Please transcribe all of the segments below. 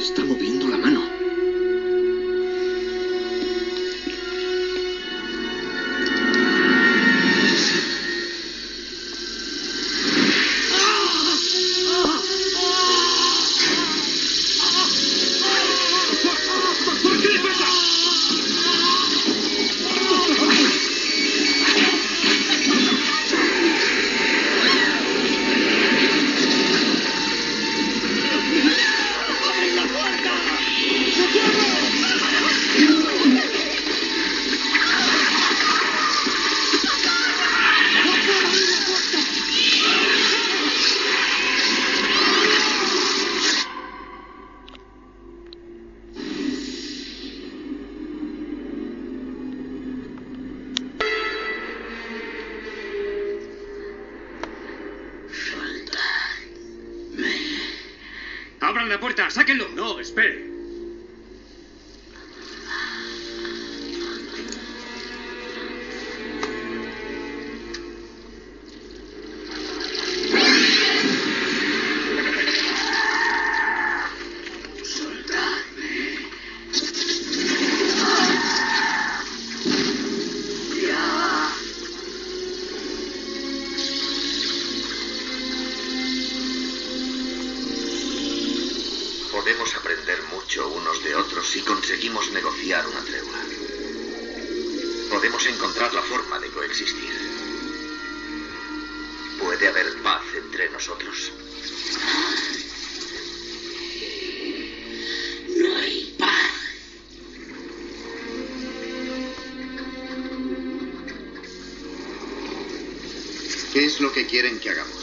Está moviendo la mano. Puerta! ¡Sáquenlo! No, espere. Si conseguimos negociar una tregua. Podemos encontrar la forma de coexistir. Puede haber paz entre nosotros. No hay paz. ¿Qué es lo que quieren que hagamos?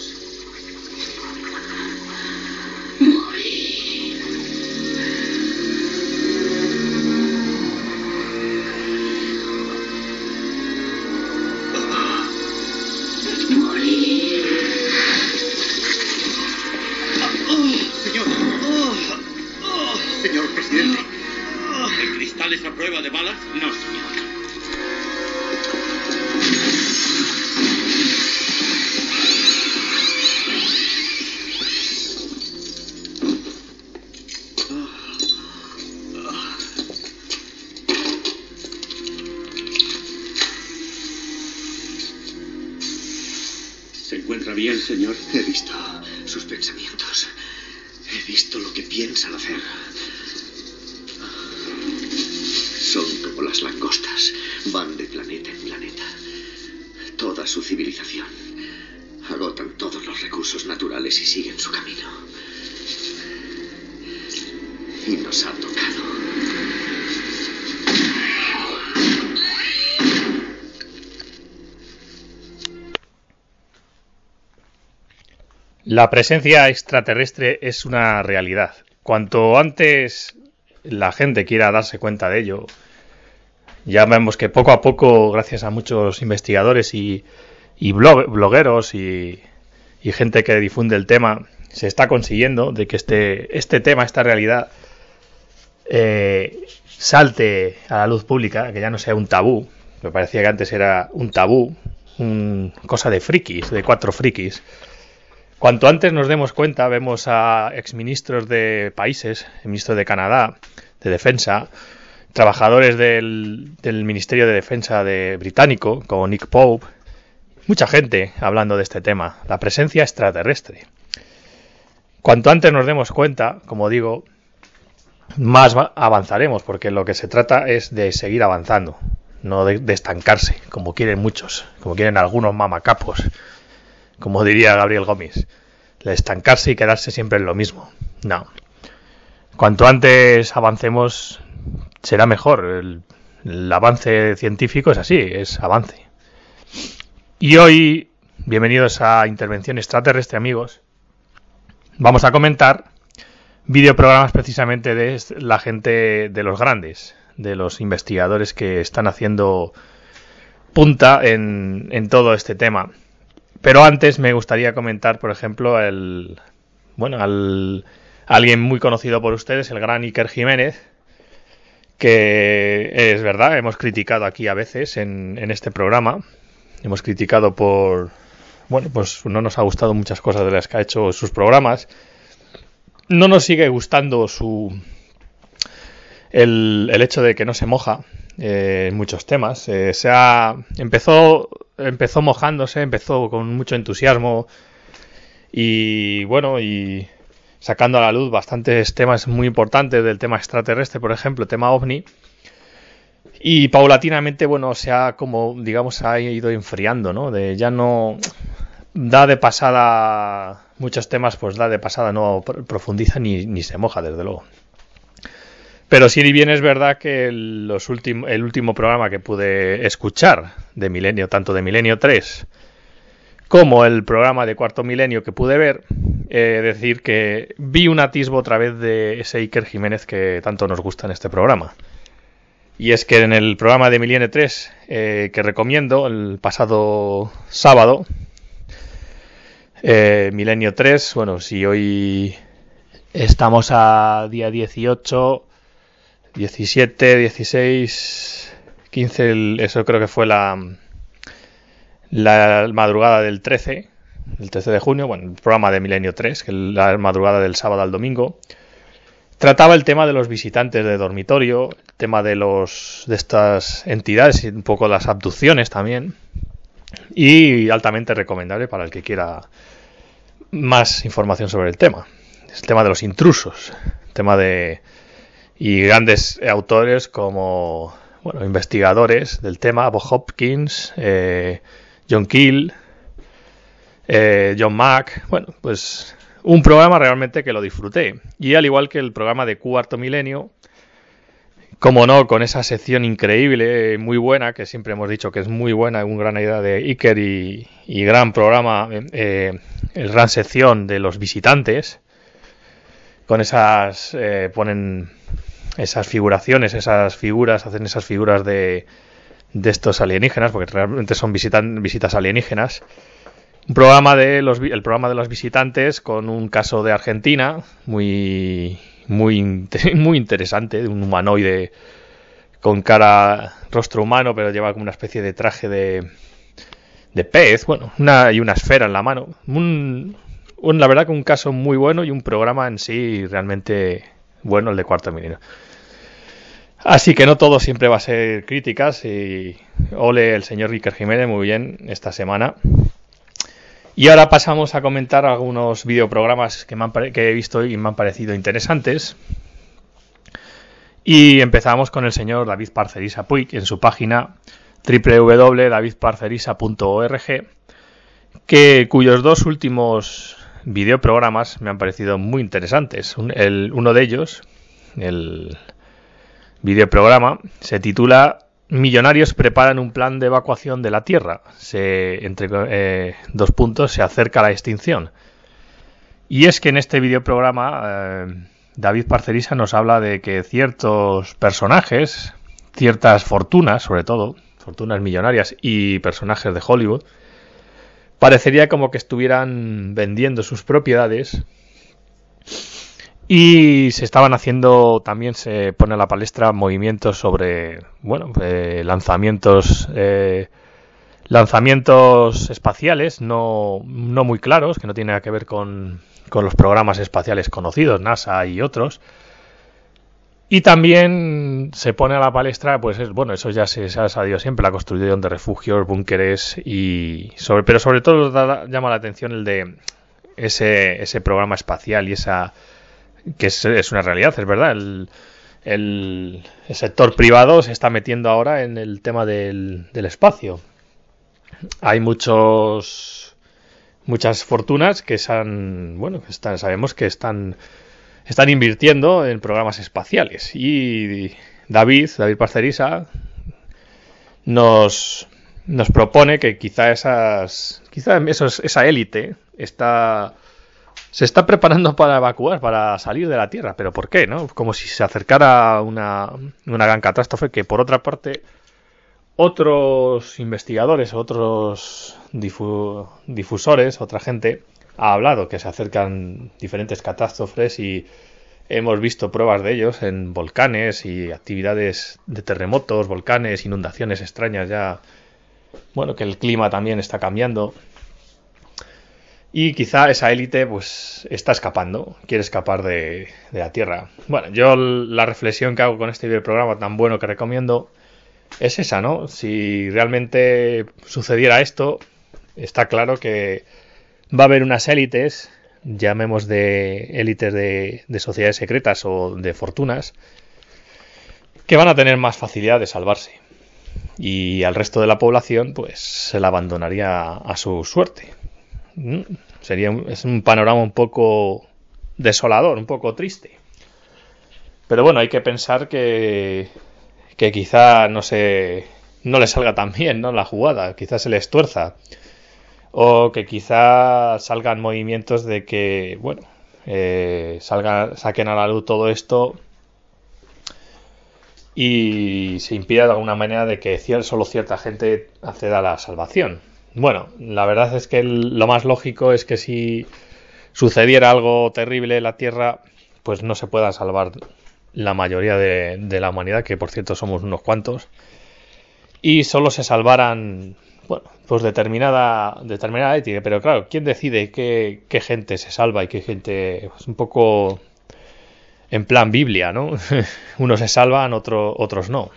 Encuentra bien, señor? He visto sus pensamientos. He visto lo que piensan hacer. Son como las langostas. Van de planeta en planeta. Toda su civilización. Agotan todos los recursos naturales y siguen su camino. Y nos tocado. La presencia extraterrestre es una realidad. Cuanto antes la gente quiera darse cuenta de ello, ya vemos que poco a poco, gracias a muchos investigadores y, y blog- blogueros y, y gente que difunde el tema, se está consiguiendo de que este, este tema, esta realidad, eh, salte a la luz pública, que ya no sea un tabú. Me parecía que antes era un tabú, un cosa de frikis, de cuatro frikis. Cuanto antes nos demos cuenta, vemos a exministros de países, el ministro de Canadá, de Defensa, trabajadores del, Ministerio de Defensa de británico, como Nick Pope, mucha gente hablando de este tema, la presencia extraterrestre. Cuanto antes nos demos cuenta, como digo, más va- avanzaremos, porque lo que se trata es de seguir avanzando, no de estancarse, como quieren muchos, como quieren algunos mamacapos como diría Gabriel Gómez, estancarse y quedarse siempre en lo mismo. No. Cuanto antes avancemos, será mejor. El, avance científico es así, es avance. Y hoy, bienvenidos a Intervención Extraterrestre, amigos. Vamos a comentar videoprogramas precisamente de la gente de los grandes, de los investigadores que están haciendo punta en, en todo este tema. Pero antes me gustaría comentar, por ejemplo, el bueno, al alguien muy conocido por ustedes, el gran Iker Jiménez, que es verdad, hemos criticado aquí a veces en, en este programa, hemos criticado por bueno, pues no nos ha gustado muchas cosas de las que ha hecho sus programas. no nos sigue gustando su el, el hecho de que no se moja eh, muchos temas. Eh, se ha, empezó, empezó mojándose, empezó con mucho entusiasmo y bueno, y sacando a la luz bastantes temas muy importantes del tema extraterrestre, por ejemplo, tema ovni. Y paulatinamente, bueno, se ha como, digamos, ha ido enfriando, ¿no? De ya no da de pasada muchos temas, pues da de pasada, no profundiza ni, ni se moja, desde luego. Pero sí bien es verdad que el último programa que pude escuchar de Milenio, tanto de Milenio 3 como el programa de Cuarto Milenio que pude ver, eh, decir que vi un atisbo otra vez de ese Iker Jiménez que tanto nos gusta en este programa. Y es que en el programa de Milenio 3, eh, que recomiendo, el pasado sábado, eh, Milenio 3, bueno, si hoy estamos a día 18, 17, 16, 15, eso creo que fue la, la madrugada del 13, el 13 de junio, bueno, el programa de Milenio 3, que es la madrugada del sábado al domingo, trataba el tema de los visitantes de dormitorio, el tema de los de estas entidades y un poco las abducciones también. Y altamente recomendable para el que quiera más información sobre el tema. el tema de los intrusos, el tema de y grandes autores como bueno, investigadores del tema, Bob Hopkins, eh, John Keel, eh, John Mack, bueno, pues un programa realmente que lo disfruté. Y al igual que el programa de Cuarto Milenio, como no, con esa sección increíble, muy buena, que siempre hemos dicho que es muy buena, un gran idea de Iker y, gran programa, eh, el gran sección de los visitantes, con esas, ponen esas figuraciones, esas figuras, hacen esas figuras de, de estos alienígenas, porque realmente son visitas alienígenas. Un programa de los, el programa de los visitantes con un caso de Argentina muy, muy, muy interesante, de un humanoide con cara, rostro humano, pero lleva como una especie de traje de, de pez, bueno, una, y una esfera en la mano. Un, un, la verdad que un caso muy bueno y un programa en sí realmente bueno, el de Cuarto Milenio. Así que no todo siempre va a ser críticas y ole el señor Ricker Jiménez muy bien esta semana. Y ahora pasamos a comentar algunos videoprogramas que, que he visto y me han parecido interesantes. Y empezamos con el señor David Parcerisa Puig en su página www.davidparcerisa.org, que cuyos dos últimos videoprogramas me han parecido muy interesantes. uno de ellos, el videoprograma se titula Millonarios preparan un plan de evacuación de la Tierra. Se, entre eh, dos puntos, se acerca la extinción. Y es que en este videoprograma eh, David Parcerisa nos habla de que ciertos personajes, ciertas fortunas, sobre todo, fortunas millonarias y personajes de Hollywood, parecería como que estuvieran vendiendo sus propiedades y se estaban haciendo, también se pone a la palestra movimientos sobre, bueno, eh, lanzamientos, eh, lanzamientos espaciales no, no muy claros, que no tienen que ver con, con los programas espaciales conocidos, NASA y otros. Y también se pone a la palestra, pues es, bueno, eso ya se, se ha sabido siempre, la construcción de refugios, búnkeres y sobre, pero sobre todo llama la atención el de ese, ese programa espacial y esa que es, una realidad, es verdad. El, el, sector privado se está metiendo ahora en el tema del, del espacio. Hay muchos muchas fortunas que están, bueno, que están, sabemos que están están invirtiendo en programas espaciales y David, David Parcerisa nos propone que quizá esas quizá esa élite está se está preparando para evacuar, para salir de la Tierra. ¿Pero por qué? ¿no? Como si se acercara una, una gran catástrofe que, por otra parte, otros investigadores, otros difusores, otra gente, ha hablado que se acercan diferentes catástrofes y hemos visto pruebas de ellos en volcanes y actividades de terremotos, volcanes, inundaciones extrañas ya. Bueno, que el clima también está cambiando. Y quizá esa élite pues está escapando, quiere escapar de, la Tierra. Bueno, yo la reflexión que hago con este programa tan bueno que recomiendo es esa, ¿no? Si realmente sucediera esto, está claro que va a haber unas élites, llamemos de élites de, de sociedades secretas o de fortunas, que van a tener más facilidad de salvarse. Y al resto de la población, pues se la abandonaría a su suerte. Mm, sería es un panorama un poco desolador, un poco triste. Pero bueno, hay que pensar que, que quizá no se no le salga tan bien ¿no? la jugada, quizá se le estuerza. O que quizá salgan movimientos de que, bueno, eh, salga, saquen a la luz todo esto y se impida de alguna manera de que solo cierta gente acceda a la salvación. Bueno, la verdad es que lo más lógico es que si sucediera algo terrible en la Tierra, pues no se pueda salvar la mayoría de, la humanidad, que por cierto somos unos cuantos, y solo se salvaran, bueno, pues determinada, determinada ética. Pero claro, ¿quién decide qué, qué gente se salva y qué gente... Es pues un poco en plan Biblia, ¿no? Unos se salvan, otro, otros no.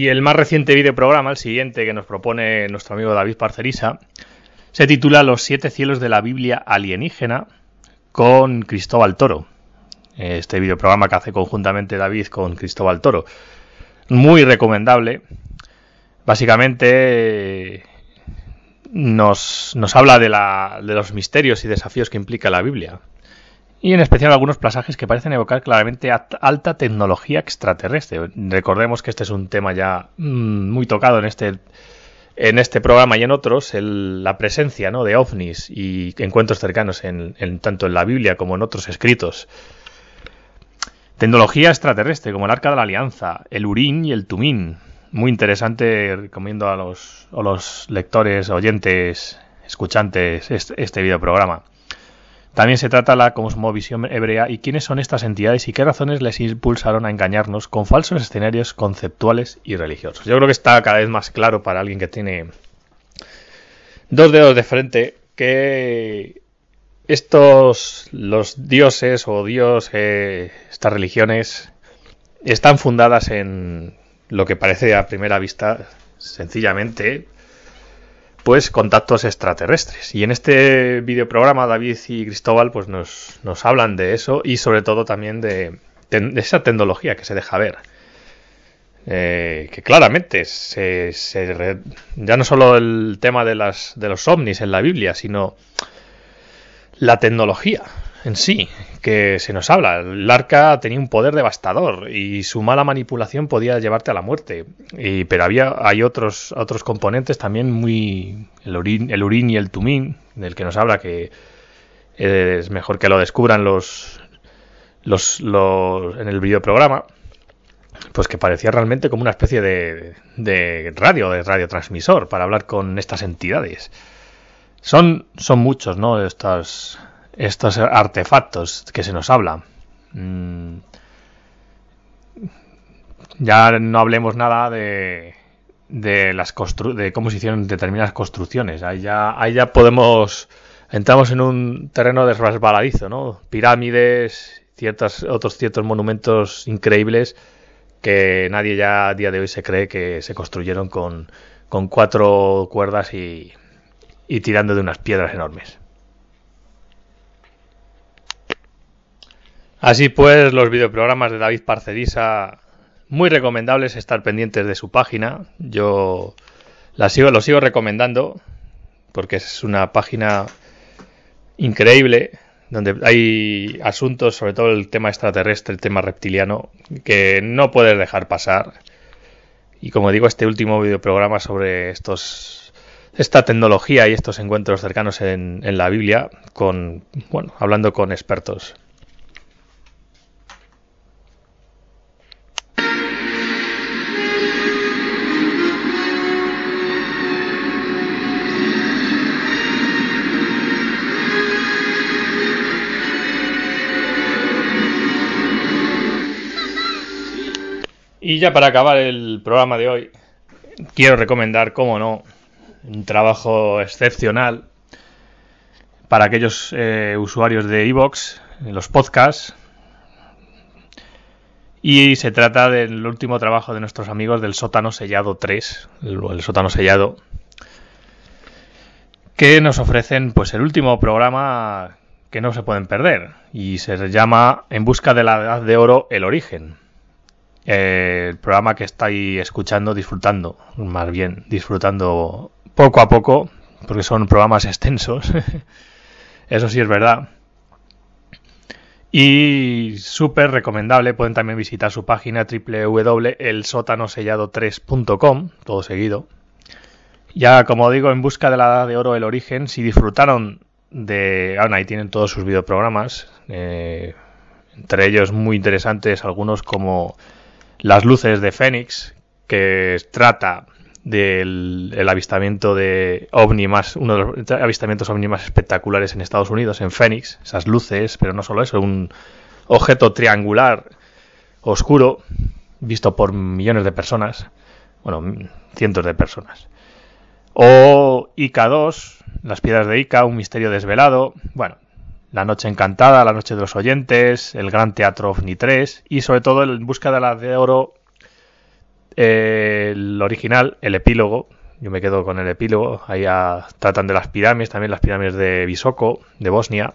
Y el más reciente videoprograma, el siguiente que nos propone nuestro amigo David Parcerisa, se titula Los siete cielos de la Biblia alienígena con Cristóbal Toro. Este videoprograma que hace conjuntamente David con Cristóbal Toro. Muy recomendable. Básicamente nos, nos habla de, la, de los misterios y desafíos que implica la Biblia y en especial algunos pasajes que parecen evocar claramente alta tecnología extraterrestre. Recordemos que este es un tema ya mm, muy tocado en este en este programa y en otros, la presencia ¿no? de ovnis y encuentros cercanos en, tanto en la Biblia como en otros escritos. Tecnología extraterrestre, como el Arca de la Alianza, el Urín y el Tumín. Muy interesante, recomiendo a los, a los lectores, oyentes, escuchantes este, este videoprograma. También se trata la cosmovisión hebrea y quiénes son estas entidades y qué razones les impulsaron a engañarnos con falsos escenarios conceptuales y religiosos. Yo creo que está cada vez más claro para alguien que tiene dos dedos de frente que estos, los dioses o dios, eh, estas religiones, están fundadas en lo que parece a primera vista sencillamente pues contactos extraterrestres. Y en este videoprograma David y Cristóbal pues nos, nos hablan de eso y sobre todo también de, esa tecnología que se deja ver. Eh, que claramente se, ya no solo el tema de, las, de los ovnis en la Biblia, sino la tecnología en sí, que se nos habla. El arca tenía un poder devastador y su mala manipulación podía llevarte a la muerte. Y, pero había, hay otros, otros componentes también muy... El urín, el urín y el tumín, del que nos habla que es mejor que lo descubran los, los, los en el videoprograma. Pues que parecía realmente como una especie de, de radio, de radiotransmisor para hablar con estas entidades. Son, son muchos, ¿no? Estas, estos artefactos que se nos habla. Mm. Ya no hablemos nada de, de las de cómo se hicieron determinadas construcciones. Ahí ya, ahí ya podemos entramos en un terreno de resbaladizo, ¿no? Pirámides, otros ciertos monumentos increíbles que nadie ya a día de hoy se cree que se construyeron con, con cuatro cuerdas y tirando de unas piedras enormes. Así pues, los videoprogramas de David Parcerisa, muy recomendables estar pendientes de su página. Yo sigo, lo sigo recomendando porque es una página increíble donde hay asuntos, sobre todo el tema extraterrestre, el tema reptiliano, que no puedes dejar pasar. Y como digo, este último videoprograma sobre estos esta tecnología y estos encuentros cercanos en, en la Biblia, con bueno, hablando con expertos. Y ya para acabar el programa de hoy, quiero recomendar, como no, un trabajo excepcional para aquellos eh, usuarios de Evox, los podcasts. Y se trata del último trabajo de nuestros amigos del sótano sellado 3, el, el sótano sellado, que nos ofrecen pues el último programa que no se pueden perder y se llama En busca de la edad de oro, el origen eh, el programa que estáis escuchando, disfrutando, más bien, disfrutando poco a poco, porque son programas extensos, eso sí es verdad. Y súper recomendable, pueden también visitar su página www.elsótanosellado3.com, todo seguido. Ya como digo, en busca de la edad de oro, el origen, si disfrutaron de... Ahora ahí tienen todos sus videoprogramas, eh, entre ellos muy interesantes, algunos como las luces de Fénix, que trata del el avistamiento de ovni más, uno de los avistamientos ovni más espectaculares en Estados Unidos, en Fénix, esas luces, pero no solo eso, un objeto triangular oscuro visto por millones de personas, bueno, cientos de personas. O Ica 2, las piedras de Ica, un misterio desvelado, bueno, la Noche Encantada, La Noche de los Oyentes, El Gran Teatro OVNI 3 y sobre todo En Busca de la de Oro, eh, el original, el epílogo. Yo me quedo con el epílogo. Ahí tratan de las pirámides, también las pirámides de Visoko, de Bosnia.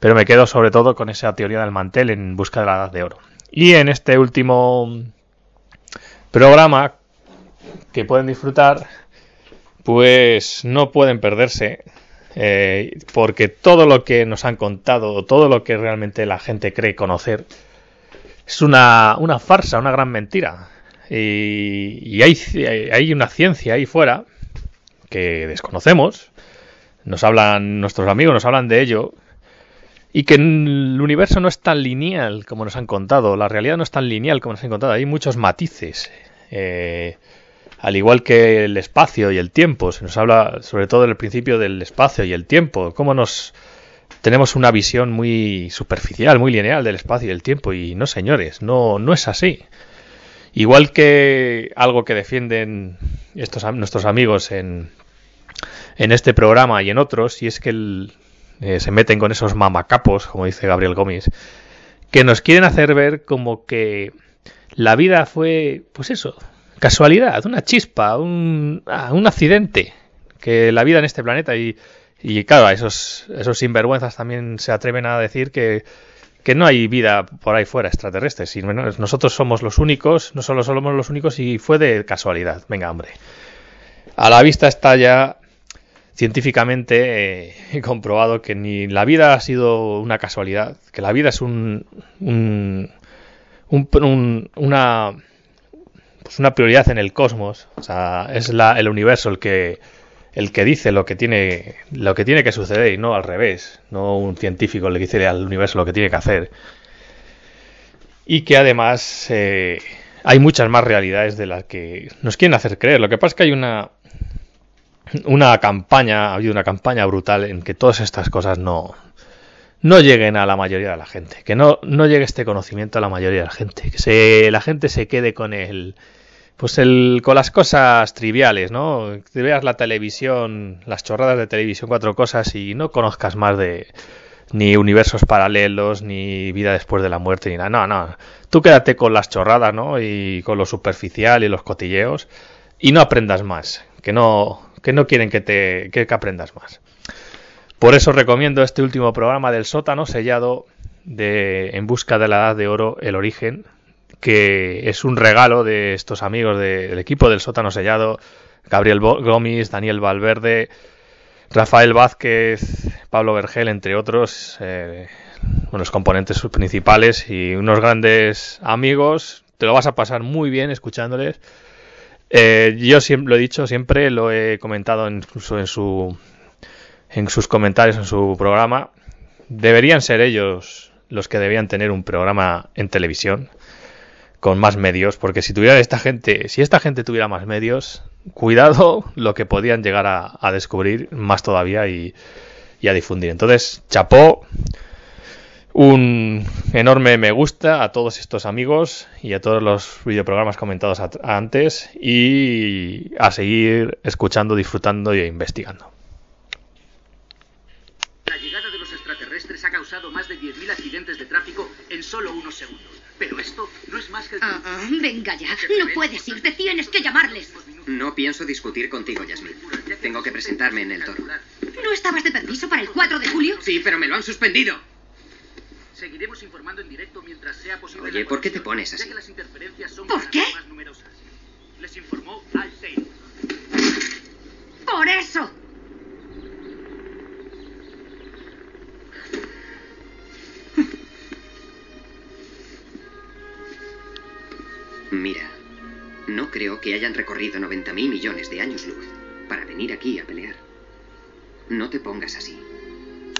Pero me quedo sobre todo con esa teoría del mantel en busca de la edad de oro. Y en este último programa que pueden disfrutar, pues no pueden perderse eh, porque todo lo que nos han contado, todo lo que realmente la gente cree conocer, es una, una farsa, una gran mentira. Y, hay, hay, una ciencia ahí fuera que desconocemos, nos hablan nuestros amigos, nos hablan de ello, y que el universo no es tan lineal como nos han contado, la realidad no es tan lineal como nos han contado, hay muchos matices. Eh, al igual que el espacio y el tiempo, se nos habla sobre todo del principio del espacio y el tiempo, cómo nos tenemos una visión muy superficial, muy lineal del espacio y el tiempo y no señores, no no es así. Igual que algo que defienden estos nuestros amigos en en este programa y en otros, y es que el, eh, se meten con esos mamacapos, como dice Gabriel Gómez, que nos quieren hacer ver como que la vida fue, pues eso, casualidad, una chispa, un, ah, un accidente que la vida en este planeta y, y claro, esos, esos sinvergüenzas también se atreven a decir que, que no hay vida por ahí fuera extraterrestre. Si nosotros somos los únicos, no solo somos los únicos y fue de casualidad. Venga, hombre. A la vista está ya científicamente eh, comprobado que ni la vida ha sido una casualidad, que la vida es un, un, un, un una pues una prioridad en el cosmos. O sea, es la, el universo el que, el que dice lo que tiene lo que tiene que suceder y no al revés. No un científico le dice al universo lo que tiene que hacer. Y que además eh, hay muchas más realidades de las que nos quieren hacer creer. Lo que pasa es que hay una una campaña, ha habido una campaña brutal en que todas estas cosas no, no lleguen a la mayoría de la gente, que no, no llegue este conocimiento a la mayoría de la gente, que se, la gente se quede con el, pues el, con las cosas triviales, ¿no? Que veas la televisión, las chorradas de televisión, cuatro cosas y no conozcas más de ni universos paralelos, ni vida después de la muerte, ni nada. No, no. Tú quédate con las chorradas, ¿no? Y con lo superficial y los cotilleos y no aprendas más, que no, que no quieren que te, que aprendas más. Por eso recomiendo este último programa del sótano sellado de En busca de la edad de oro, el origen, que es un regalo de estos amigos del equipo del sótano sellado, Gabriel Gómez, Daniel Valverde, Rafael Vázquez, Pablo Vergel, entre otros, eh, los componentes principales y unos grandes amigos. Te lo vas a pasar muy bien escuchándoles. Eh, yo siempre lo he dicho, siempre lo he comentado incluso en su en sus comentarios en su programa. Deberían ser ellos los que debían tener un programa en televisión con más medios, porque si tuviera esta gente, si esta gente tuviera más medios, cuidado lo que podían llegar a, descubrir más todavía y, a difundir. Entonces, chapó, un enorme me gusta a todos estos amigos y a todos los videoprogramas comentados antes y a seguir escuchando, disfrutando e investigando. La llegada de los extraterrestres ha causado más de 10.000 accidentes de tráfico en solo unos segundos. Pero esto no es más que... Ah, ah, venga ya, no puedes irte, tienes que llamarles. No pienso discutir contigo, Yasmin. Tengo que presentarme en el toro. ¿No estabas de permiso para el 4 de julio? Sí, pero me lo han suspendido. Seguiremos informando en directo mientras sea posible. Oye, ¿por qué te pones así? ¿Por qué? Les informó Al ¡Por eso! Creo que hayan recorrido mil millones de años luz para venir aquí a pelear. No te pongas así.